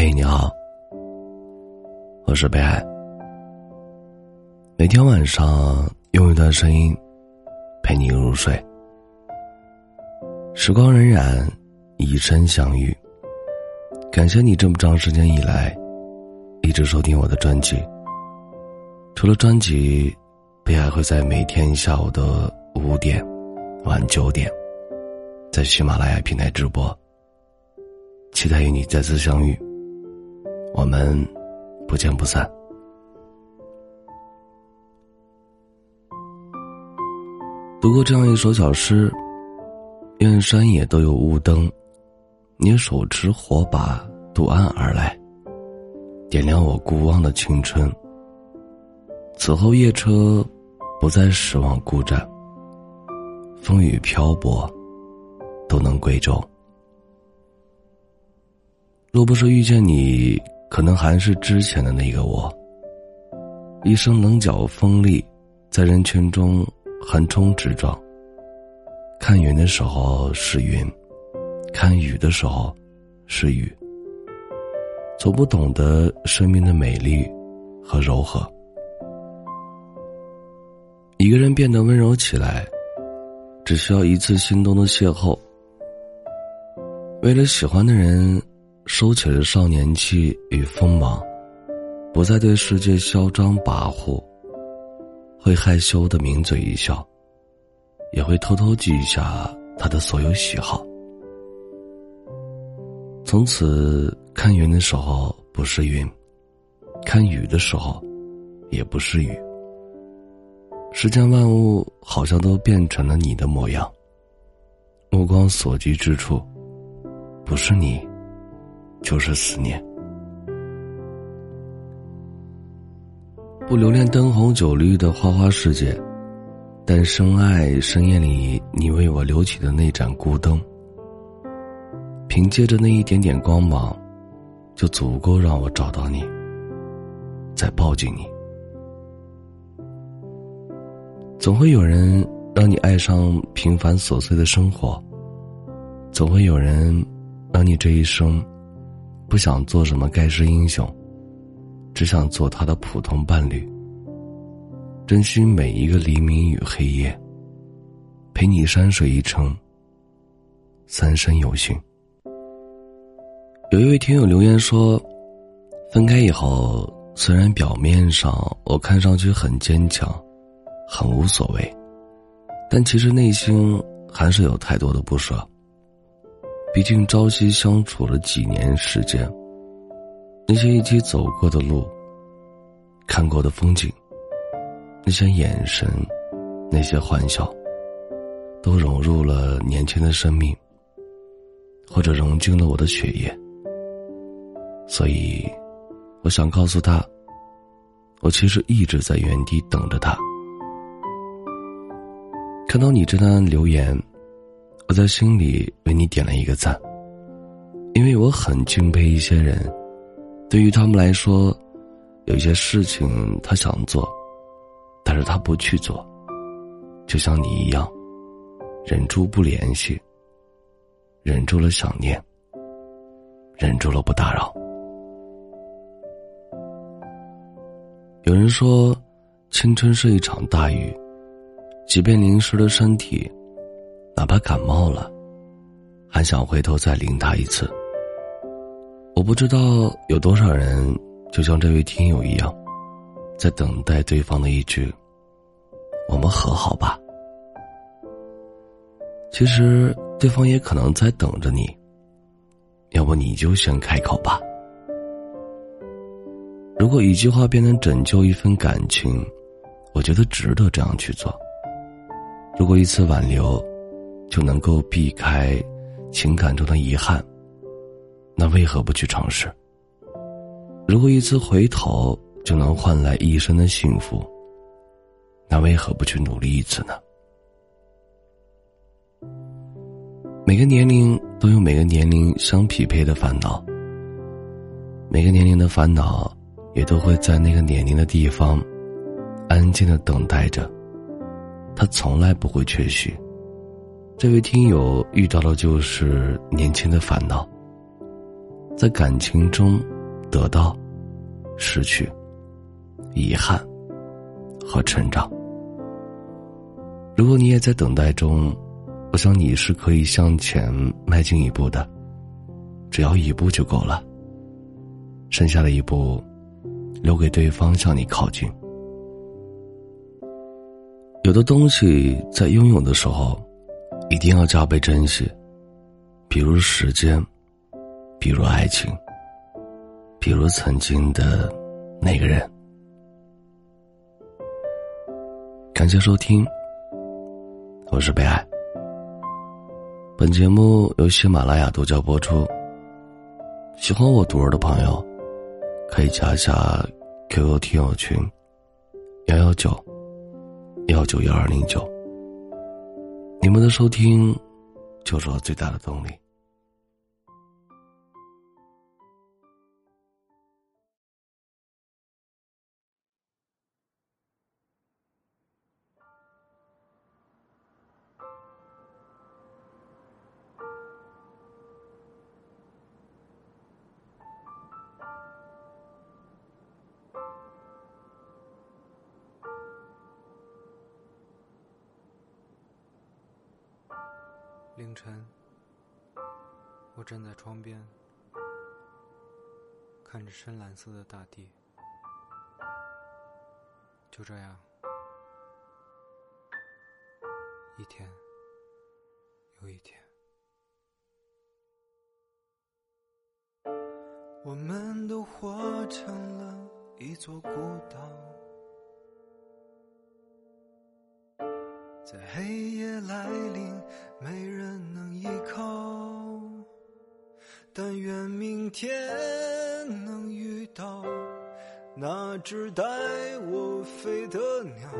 嘿，你好，我是北海。每天晚上用一段声音陪你入睡。时光荏苒，以身相遇。感谢你这么长时间以来一直收听我的专辑。除了专辑，北海会在每天下午的五点、晚九点，在喜马拉雅平台直播。期待与你再次相遇。我们不见不散。读过这样一首小诗：愿山野都有雾灯，你手持火把渡岸而来，点亮我孤望的青春。此后夜车不再失望孤站，风雨漂泊都能归舟。若不是遇见你。可能还是之前的那个我，一生棱角锋利，在人群中横冲直撞。看云的时候是云，看雨的时候是雨。从不懂得生命的美丽和柔和。一个人变得温柔起来，只需要一次心动的邂逅。为了喜欢的人。收起了少年气与锋芒，不再对世界嚣张跋扈，会害羞的抿嘴一笑，也会偷偷记下他的所有喜好。从此看云的时候不是云，看雨的时候也不是雨。世间万物好像都变成了你的模样，目光所及之处，不是你。就是思念，不留恋灯红酒绿的花花世界，但深爱深夜里你为我留起的那盏孤灯。凭借着那一点点光芒，就足够让我找到你，再抱紧你。总会有人让你爱上平凡琐碎的生活，总会有人让你这一生。不想做什么盖世英雄，只想做他的普通伴侣。珍惜每一个黎明与黑夜，陪你山水一程，三生有幸。有一位听友留言说：“分开以后，虽然表面上我看上去很坚强，很无所谓，但其实内心还是有太多的不舍。”毕竟朝夕相处了几年时间，那些一起走过的路、看过的风景、那些眼神、那些欢笑，都融入了年轻的生命，或者融进了我的血液。所以，我想告诉他，我其实一直在原地等着他。看到你这段留言。我在心里为你点了一个赞，因为我很敬佩一些人，对于他们来说，有些事情他想做，但是他不去做，就像你一样，忍住不联系，忍住了想念，忍住了不打扰。有人说，青春是一场大雨，即便淋湿了身体。哪怕感冒了，还想回头再淋他一次。我不知道有多少人就像这位听友一样，在等待对方的一句“我们和好吧”。其实对方也可能在等着你，要不你就先开口吧。如果一句话便能拯救一份感情，我觉得值得这样去做。如果一次挽留，就能够避开情感中的遗憾，那为何不去尝试？如果一次回头就能换来一生的幸福，那为何不去努力一次呢？每个年龄都有每个年龄相匹配的烦恼，每个年龄的烦恼也都会在那个年龄的地方安静的等待着，它从来不会缺席。这位听友遇到的就是年轻的烦恼，在感情中得到、失去、遗憾和成长。如果你也在等待中，我想你是可以向前迈进一步的，只要一步就够了。剩下的一步，留给对方向你靠近。有的东西在拥有的时候，一定要加倍珍惜，比如时间，比如爱情，比如曾经的那个人。感谢收听。我是北爱。本节目由喜马拉雅独家播出。喜欢我读儿的朋友，可以加一下 QQ 听友群：幺幺九幺九幺二零九。你们的收听，就是我最大的动力。凌晨，我站在窗边，看着深蓝色的大地。就这样，一天又一天，我们都活成了一座孤岛，在黑夜来临。没人能依靠，但愿明天能遇到那只带我飞的鸟，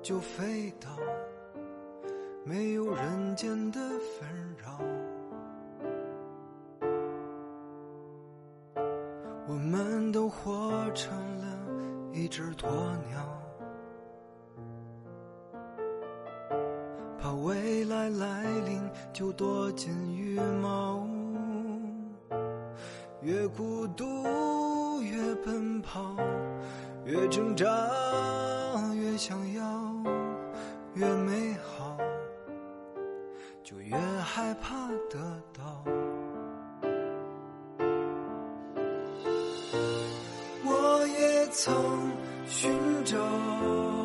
就飞到没有人间的纷扰。我们都活成了一只鸵鸟。未来来临，就躲进羽毛，越孤独越奔跑，越挣扎越想要，越美好就越害怕得到。我也曾寻找。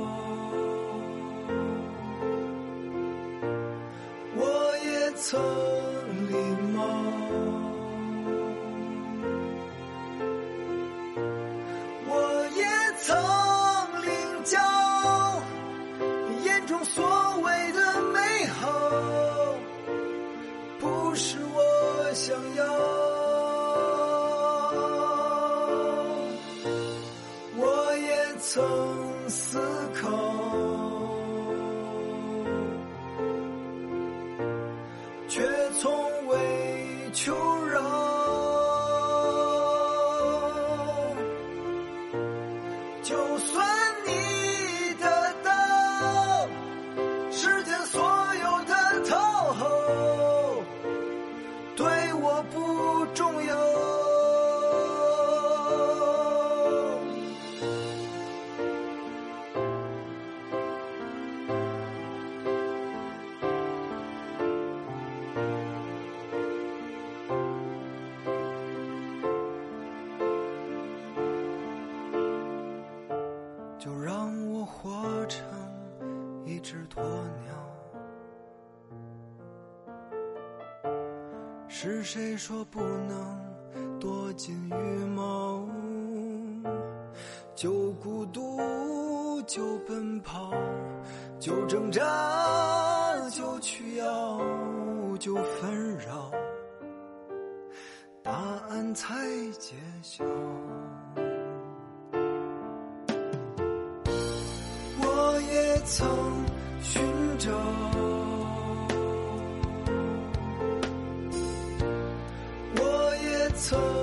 曾礼貌，我也曾领教眼中所谓的美好，不是我想要。是谁说不能躲进羽毛？就孤独，就奔跑，就挣扎，就去要，就纷扰，答案才揭晓。我也曾寻找，也